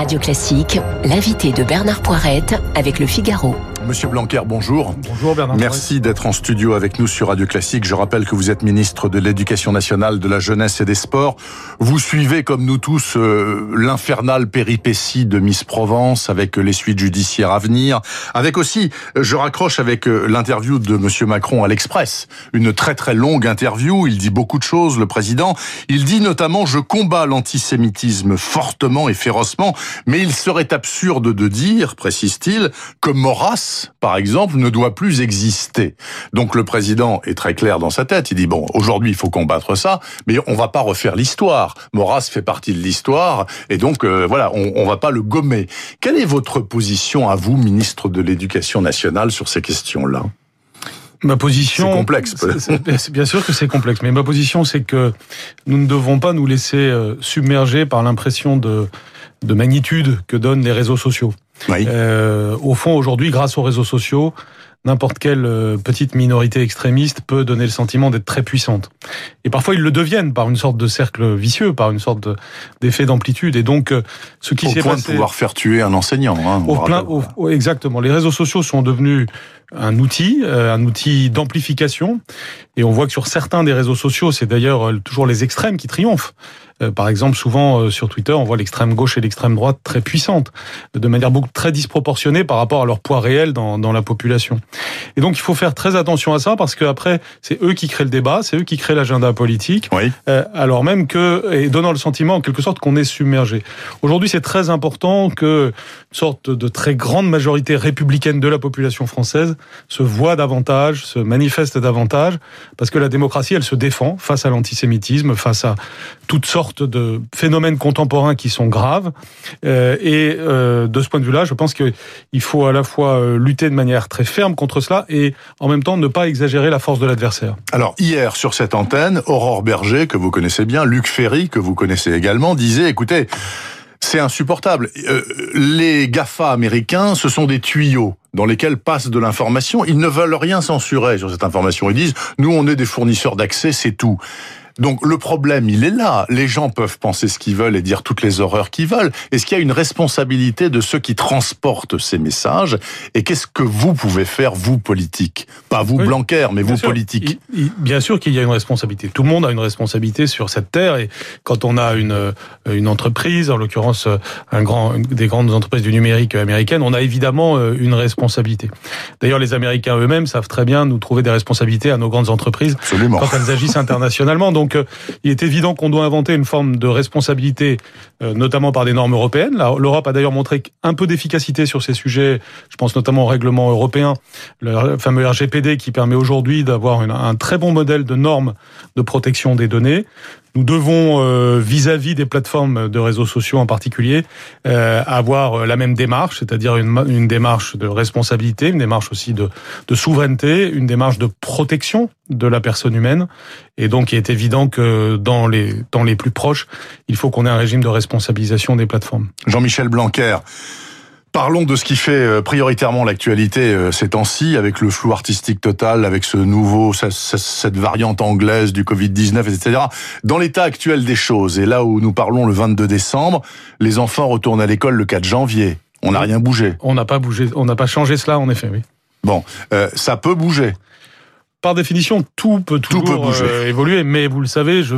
Radio Classique, l'invité de Bernard Poirette avec le Figaro. Monsieur Blanquer, bonjour. Bonjour Bernard. Merci d'être en studio avec nous sur Radio Classique. Je rappelle que vous êtes ministre de l'Éducation nationale, de la jeunesse et des sports. Vous suivez, comme nous tous, euh, l'infernale péripétie de Miss Provence avec les suites judiciaires à venir. Avec aussi, euh, je raccroche avec euh, l'interview de Monsieur Macron à l'Express. Une très très longue interview. Il dit beaucoup de choses, le président. Il dit notamment, je combats l'antisémitisme fortement et férocement, mais il serait absurde de dire, précise-t-il, que Maurras par exemple, ne doit plus exister. Donc le président est très clair dans sa tête. Il dit bon, aujourd'hui il faut combattre ça, mais on va pas refaire l'histoire. Maurras fait partie de l'histoire, et donc euh, voilà, on, on va pas le gommer. Quelle est votre position à vous, ministre de l'Éducation nationale, sur ces questions-là? Ma position. C'est complexe. C'est bien sûr que c'est complexe, mais ma position, c'est que nous ne devons pas nous laisser euh, submerger par l'impression de, de magnitude que donnent les réseaux sociaux. Oui. Euh, au fond, aujourd'hui, grâce aux réseaux sociaux, n'importe quelle euh, petite minorité extrémiste peut donner le sentiment d'être très puissante. Et parfois, ils le deviennent par une sorte de cercle vicieux, par une sorte d'effet d'amplitude. Et donc, euh, ce qui s'est passé... Au point de pouvoir faire tuer un enseignant. Hein, au plein, au, exactement. Les réseaux sociaux sont devenus un outil, euh, un outil d'amplification. Et on voit que sur certains des réseaux sociaux, c'est d'ailleurs toujours les extrêmes qui triomphent. Par exemple, souvent sur Twitter, on voit l'extrême gauche et l'extrême droite très puissantes, de manière beaucoup très disproportionnée par rapport à leur poids réel dans, dans la population. Et donc, il faut faire très attention à ça parce que après, c'est eux qui créent le débat, c'est eux qui créent l'agenda politique, oui. euh, alors même que et donnant le sentiment en quelque sorte qu'on est submergé. Aujourd'hui, c'est très important que une sorte de très grande majorité républicaine de la population française se voit davantage, se manifeste davantage, parce que la démocratie, elle se défend face à l'antisémitisme, face à toutes sortes de phénomènes contemporains qui sont graves. Euh, et euh, de ce point de vue-là, je pense qu'il faut à la fois lutter de manière très ferme contre cela et en même temps ne pas exagérer la force de l'adversaire. Alors hier sur cette antenne, Aurore Berger que vous connaissez bien, Luc Ferry que vous connaissez également, disait écoutez, c'est insupportable. Euh, les GAFA américains, ce sont des tuyaux dans lesquels passe de l'information. Ils ne veulent rien censurer sur cette information. Ils disent, nous, on est des fournisseurs d'accès, c'est tout. Donc le problème, il est là. Les gens peuvent penser ce qu'ils veulent et dire toutes les horreurs qu'ils veulent. Est-ce qu'il y a une responsabilité de ceux qui transportent ces messages? Et qu'est-ce que vous pouvez faire, vous, politique Pas vous, oui, Blanquer, mais vous, sûr. politique. Il, il, bien sûr qu'il y a une responsabilité. Tout le monde a une responsabilité sur cette terre. Et quand on a une, une entreprise, en l'occurrence un grand, des grandes entreprises du numérique américaine, on a évidemment une responsabilité. D'ailleurs, les Américains eux-mêmes savent très bien nous trouver des responsabilités à nos grandes entreprises Absolument. quand elles agissent internationalement. Donc, donc, il est évident qu'on doit inventer une forme de responsabilité, notamment par des normes européennes. L'Europe a d'ailleurs montré un peu d'efficacité sur ces sujets. Je pense notamment au règlement européen, le fameux RGPD, qui permet aujourd'hui d'avoir un très bon modèle de normes de protection des données. Nous devons, vis-à-vis -vis des plateformes de réseaux sociaux en particulier, euh, avoir la même démarche, c'est-à-dire une, une, démarche de responsabilité, une démarche aussi de, de, souveraineté, une démarche de protection de la personne humaine. Et donc, il est évident que dans les temps les plus proches, il faut qu'on ait un régime de responsabilisation des plateformes. Jean-Michel Blanquer. Parlons de ce qui fait prioritairement l'actualité ces temps-ci, avec le flou artistique total, avec ce nouveau, cette variante anglaise du Covid-19, etc. Dans l'état actuel des choses, et là où nous parlons le 22 décembre, les enfants retournent à l'école le 4 janvier. On n'a rien bougé. On n'a pas bougé, on n'a pas changé cela, en effet, oui. Bon, euh, ça peut bouger. Par définition, tout peut toujours tout peut bouger. Euh, évoluer, mais vous le savez, je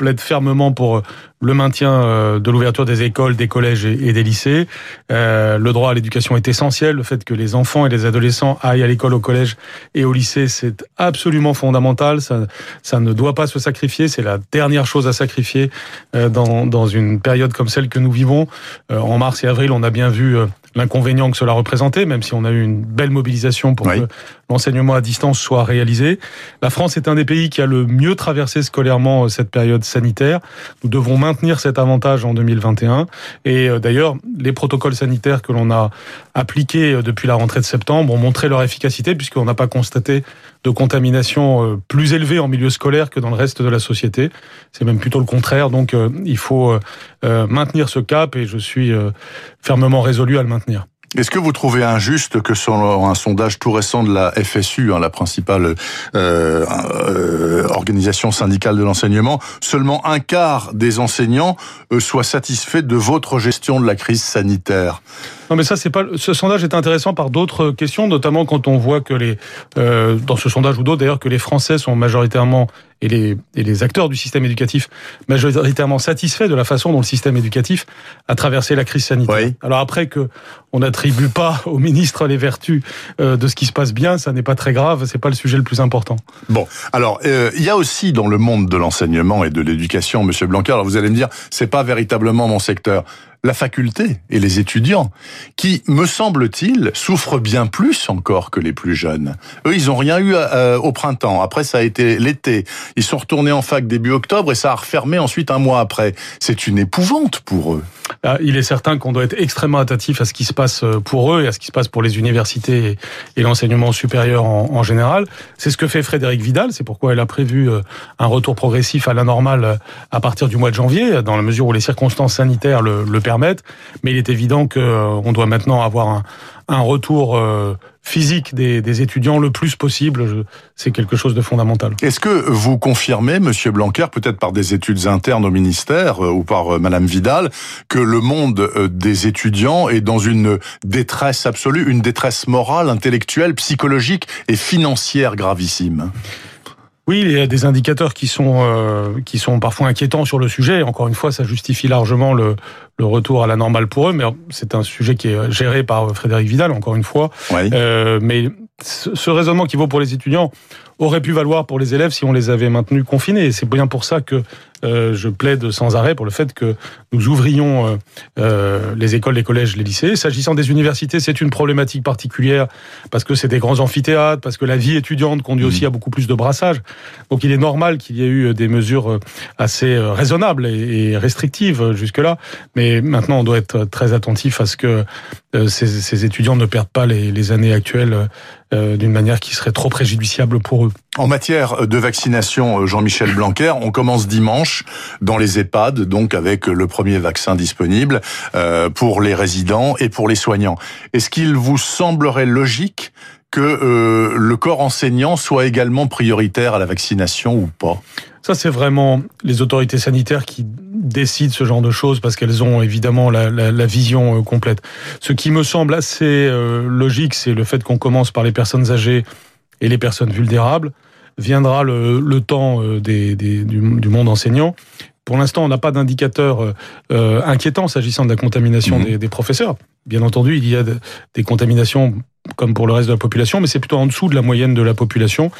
plaide fermement pour le maintien de l'ouverture des écoles, des collèges et des lycées. Euh, le droit à l'éducation est essentiel. Le fait que les enfants et les adolescents aillent à l'école, au collège et au lycée, c'est absolument fondamental. Ça, ça ne doit pas se sacrifier. C'est la dernière chose à sacrifier dans, dans une période comme celle que nous vivons. En mars et avril, on a bien vu l'inconvénient que cela représentait, même si on a eu une belle mobilisation pour oui. que l'enseignement à distance soit réalisé. La France est un des pays qui a le mieux traversé scolairement cette période sanitaire. Nous devons maintenir cet avantage en 2021. Et d'ailleurs, les protocoles sanitaires que l'on a appliqués depuis la rentrée de septembre ont montré leur efficacité puisqu'on n'a pas constaté de contamination plus élevée en milieu scolaire que dans le reste de la société. C'est même plutôt le contraire. Donc, il faut maintenir ce cap et je suis fermement résolu à le maintenir. Est-ce que vous trouvez injuste que selon un sondage tout récent de la FSU, hein, la principale euh, euh, organisation syndicale de l'enseignement, seulement un quart des enseignants euh, soient satisfaits de votre gestion de la crise sanitaire? Non, mais ça, c'est pas. Ce sondage est intéressant par d'autres questions, notamment quand on voit que les, euh, dans ce sondage ou d'autres d'ailleurs, que les Français sont majoritairement et les, et les acteurs du système éducatif majoritairement satisfaits de la façon dont le système éducatif a traversé la crise sanitaire. Alors après que on n'attribue pas au ministre les vertus euh, de ce qui se passe bien, ça n'est pas très grave, c'est pas le sujet le plus important. Bon, alors euh, il y a aussi dans le monde de l'enseignement et de l'éducation, Monsieur Blanquer, alors vous allez me dire, c'est pas véritablement mon secteur la faculté et les étudiants, qui, me semble-t-il, souffrent bien plus encore que les plus jeunes. Eux, ils n'ont rien eu euh, au printemps. Après, ça a été l'été. Ils sont retournés en fac début octobre et ça a refermé ensuite un mois après. C'est une épouvante pour eux. Ah, il est certain qu'on doit être extrêmement attentif à ce qui se passe euh, pour eux et à ce qui se passe pour les universités et l'enseignement supérieur en, général. C'est ce que fait Frédéric Vidal. C'est pourquoi elle a prévu euh, un retour progressif à la normale à partir du mois de janvier, dans la mesure où les circonstances sanitaires le, le permettre. Mais il est évident qu'on euh, doit maintenant avoir un, un retour euh, physique des, des, étudiants le plus possible. C'est quelque chose de fondamental. Est-ce que vous confirmez, Monsieur Blanquer, peut-être par des études internes au ministère euh, ou par Madame Vidal, que le monde des étudiants est dans une détresse absolue, une détresse morale, intellectuelle, psychologique et financière gravissime? Oui, il y a des indicateurs qui sont euh, qui sont parfois inquiétants sur le sujet. Encore une fois, ça justifie largement le, le retour à la normale pour eux, mais c'est un sujet qui est géré par Frédéric Vidal, encore une fois. Euh, mais ce raisonnement qui vaut pour les étudiants aurait pu valoir pour les élèves si on les avait maintenus confinés. Et c'est bien pour ça que euh, je plaide sans arrêt pour le fait que nous ouvrions euh, euh, les écoles, les collèges, les lycées. S'agissant des universités, c'est une problématique particulière parce que c'est des grands amphithéâtres, parce que la vie étudiante conduit aussi mmh. à beaucoup plus de brassage. Donc il est normal qu'il y ait eu des mesures assez raisonnables et restrictives jusque-là. Mais maintenant, on doit être très attentif à ce que ces, ces, étudiants ne perdent pas les, les années actuelles d'une manière qui serait trop préjudiciable pour eux. En matière de vaccination, Jean-Michel Blanquer, on commence dimanche dans les EHPAD, donc avec le premier vaccin disponible euh, pour les résidents et pour les soignants. Est-ce qu'il vous semblerait logique que euh, le corps enseignant soit également prioritaire à la vaccination ou pas? Ça, c'est vraiment les autorités sanitaires qui décident ce genre de choses parce qu'elles ont évidemment la, la, la, vision euh, complète. Ce qui me semble assez logique, c'est le fait qu'on commence par les personnes âgées et les personnes vulnérables viendra le, le temps euh, des, des, du, du, monde enseignant. Pour l'instant, on n'a pas d'indicateur euh, euh, inquiétant s'agissant de la contamination mmh. des, des, professeurs. Bien entendu, il y a des contaminations comme pour le reste de la population, mais c'est plutôt en dessous de la moyenne de la population.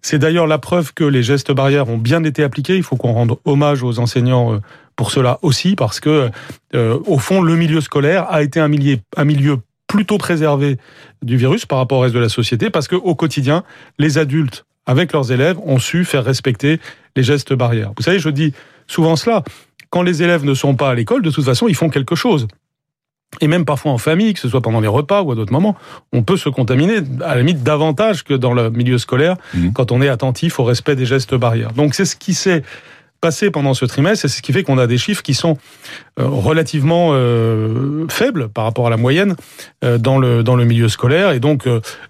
C'est d'ailleurs la preuve que les gestes barrières ont bien été appliqués. Il faut qu'on rende hommage aux enseignants pour cela aussi, parce que euh, au fond, le milieu scolaire a été un milieu, un milieu plutôt préservé du virus par rapport au reste de la société, parce que au quotidien, les adultes avec leurs élèves, ont su faire respecter les gestes barrières. Vous savez, je dis souvent cela. Quand les élèves ne sont pas à l'école, de toute façon, ils font quelque chose. Et même parfois en famille, que ce soit pendant les repas ou à d'autres moments, on peut se contaminer à la limite davantage que dans le milieu scolaire mmh. quand on est attentif au respect des gestes barrières. Donc c'est ce qui s'est passé pendant ce trimestre et c'est ce qui fait qu'on a des chiffres qui sont euh, relativement euh, faibles par rapport à la moyenne euh, dans le milieu scolaire. Et donc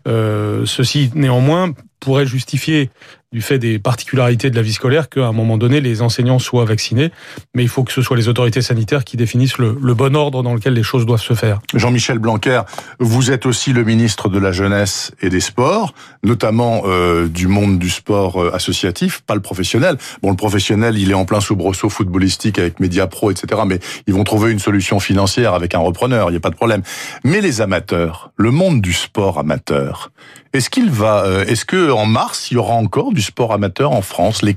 ceci néanmoins pourrait justifier du fait des particularités de la vie scolaire qu'à un moment donné les enseignants soient vaccinés, mais il faut que ce soit les autorités sanitaires qui définissent le, le bon ordre dans lequel les choses doivent se faire. Jean-Michel Blanquer, vous êtes aussi le ministre de la jeunesse et des sports, notamment euh, du monde du sport euh, associatif, pas le professionnel. Bon, le professionnel, il est en plein soubresaut footballistique avec Mediapro, etc. Mais ils vont trouver une solution financière avec un repreneur, il n'y a pas de problème. Mais les amateurs, le monde du sport amateur, est-ce qu'il va, euh, est-ce que en mars il y aura encore du sport amateur en France? Les,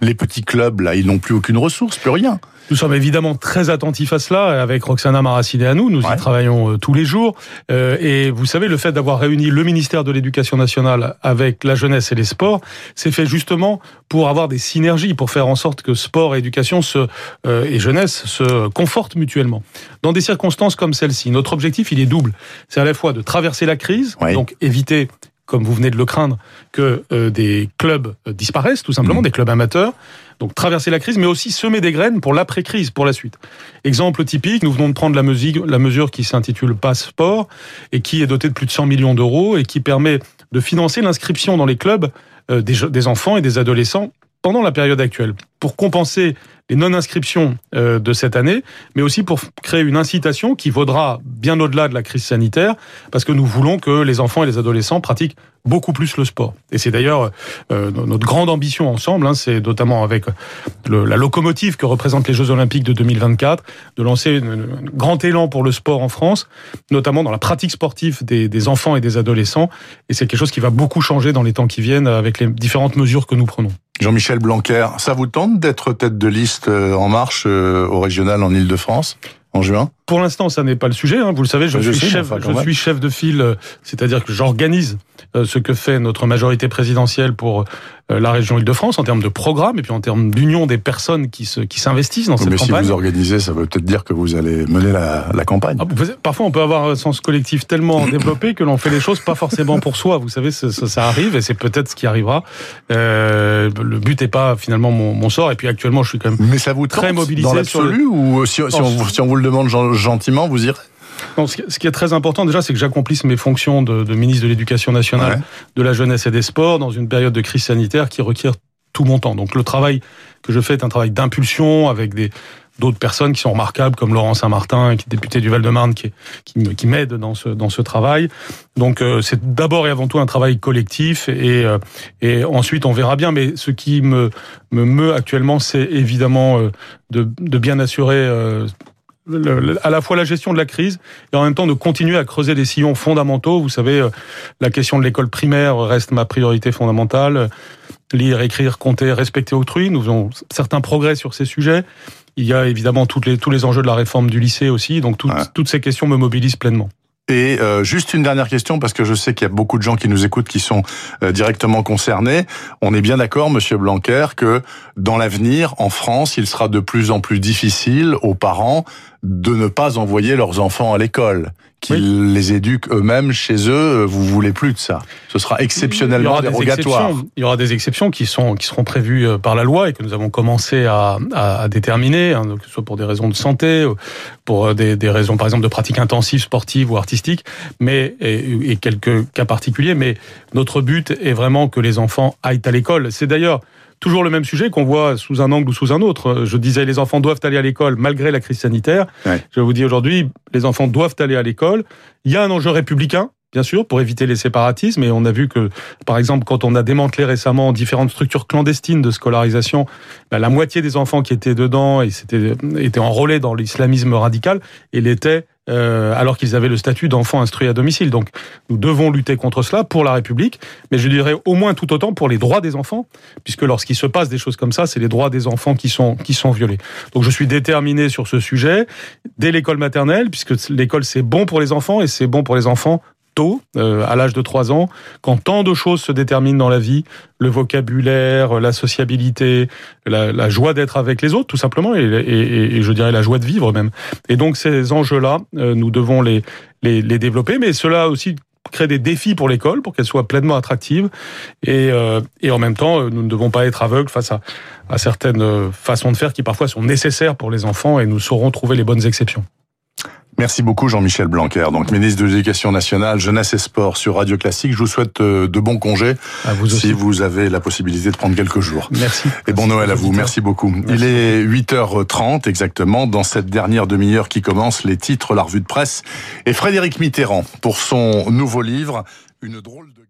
les petits clubs là, ils n'ont plus aucune ressource, plus rien. Nous sommes évidemment très attentifs à cela. Avec Roxana Maraciné à nous, nous y travaillons euh, tous les jours. Euh, et vous savez, le fait d'avoir réuni le ministère de l'Éducation nationale avec la jeunesse et les sports, c'est fait justement pour avoir des synergies, pour faire en sorte que sport et éducation se, euh, et jeunesse se confortent mutuellement. Dans des circonstances comme celle-ci, notre objectif, il est double. C'est à la fois de traverser la crise, donc éviter comme vous venez de le craindre, que des clubs disparaissent, tout simplement, mmh. des clubs amateurs. Donc traverser la crise, mais aussi semer des graines pour l'après-crise, pour la suite. Exemple typique, nous venons de prendre la mesure, la mesure qui s'intitule Passeport et qui est dotée de plus de 100 millions d'euros et qui permet de financer l'inscription dans les clubs des, des enfants et des adolescents pendant la période actuelle, pour compenser les non-inscriptions euh, de cette année, mais aussi pour créer une incitation qui vaudra bien au-delà de la crise sanitaire, parce que nous voulons que les enfants et les adolescents pratiquent beaucoup plus le sport. Et c'est d'ailleurs euh, notre grande ambition ensemble, hein, c'est notamment avec le, la locomotive que représentent les Jeux Olympiques de 2024, de lancer un grand élan pour le sport en France, notamment dans la pratique sportive des, des enfants et des adolescents. Et c'est quelque chose qui va beaucoup changer dans les temps qui viennent avec les différentes mesures que nous prenons. Jean-Michel Blanquer, ça vous tente d'être tête de liste euh, en marche euh, au régional en Ile-de-France en juin? Pour l'instant, ça n'est pas le sujet. Hein. Vous le savez, je, suis, chef, je suis chef de file, euh, c'est-à-dire que j'organise ce que fait notre majorité présidentielle pour euh, la région Île-de-France en termes de programme et puis en termes d'union des personnes qui se qui s'investissent dans cette campagne. Mais si vous organisez, ça veut peut-être dire que vous allez mener la, la campagne. Ah, parfois, on peut avoir un sens collectif tellement développé que l'on fait les choses pas forcément pour soi. Vous savez, ça, ça arrive et c'est peut-être ce qui arrivera. Euh, le but n'est pas finalement mon, mon, sort. Et puis actuellement, je suis quand même Mais ça vous très mobilisé dans l'absolu ou si, si, on, si on vous le demande gentiment, vous irez? Ce qui est très important déjà, c'est que j'accomplisse mes fonctions de, de ministre de l'Éducation nationale, de la jeunesse et des sports dans une période de crise sanitaire qui requiert tout mon temps. Donc le travail que je fais est un travail d'impulsion avec des d'autres personnes qui sont remarquables comme Laurent Saint-Martin, qui est député du Val-de-Marne, qui, qui, qui m'aide dans ce dans ce travail. Donc euh, c'est d'abord et avant tout un travail collectif et euh, et ensuite on verra bien. Mais ce qui me me meut actuellement, c'est évidemment euh, de, de bien assurer à la fois la gestion de la crise et en même temps de continuer à creuser des sillons fondamentaux. Vous savez, euh, la question de l'école primaire reste ma priorité fondamentale. Lire, écrire, compter, respecter autrui. Nous avons certains progrès sur ces sujets. Il y a évidemment toutes les, tous les enjeux de la réforme du lycée aussi. Donc toutes ces questions me mobilisent pleinement. Et euh, juste une dernière question, parce que je sais qu'il y a beaucoup de gens qui nous écoutent qui sont euh, directement concernés. On est bien d'accord, Monsieur Blanquer, que dans l'avenir, en France, il sera de plus en plus difficile aux parents de ne pas envoyer leurs enfants à l'école, qu'ils les éduquent eux-mêmes chez eux. Vous voulez plus de ça. Ce sera exceptionnellement dérogatoire. il y aura des exceptions qui sont qui seront prévues euh, par la loi et que nous avons commencé à, à, déterminer, hein, que ce soit pour des raisons de santé, pour des, des, raisons par exemple de pratique intensive sportive ou artistique, mais et, et quelques cas particuliers. Mais notre but est vraiment que les enfants aillent à l'école. C'est d'ailleurs toujours le même sujet qu'on voit sous un angle ou sous un autre. Je disais, les enfants doivent aller à l'école malgré la crise sanitaire. Je vous dis aujourd'hui, les enfants doivent aller à l'école. Il y a un enjeu républicain. Bien sûr, pour éviter les séparatismes, et on a vu que, par exemple, quand on a démantelé récemment différentes structures clandestines de scolarisation, bah, la moitié des enfants qui étaient dedans et étaient enrôlés dans l'islamisme radical, et l'étaient euh, alors qu'ils avaient le statut d'enfant instruit à domicile. Donc nous devons lutter contre cela pour la République, mais je dirais au moins tout autant pour les droits des enfants, puisque lorsqu'il se passe des choses comme ça, c'est les droits des enfants qui sont qui sont violés. Donc je suis déterminé sur ce sujet dès l'école maternelle, puisque l'école c'est bon pour les enfants et c'est bon pour les enfants euh, à l'âge de 3 ans, quand tant de choses se déterminent dans la vie, le vocabulaire, la sociabilité, la, joie d'être avec les autres, tout simplement, et, je dirais la joie de vivre même. Et donc ces enjeux-là, euh, nous devons les, les, développer, mais cela aussi crée des défis pour l'école pour qu'elle soit pleinement attractive et, euh, et en même temps nous ne devons pas être aveugles face à, à certaines façons de faire qui parfois sont nécessaires pour les enfants et nous saurons trouver les bonnes exceptions. Merci beaucoup Jean-Michel Blanquer, donc ministre de l'Éducation nationale, jeunesse et sport sur Radio Classique. Je vous souhaite euh, de bons congés vous si vous avez la possibilité de prendre quelques jours. Merci. Et bon Noël à vous. Merci beaucoup. Il est 8h30 exactement dans cette dernière demi-heure qui commence les titres, la revue de presse et Frédéric Mitterrand pour son nouveau livre Une drôle de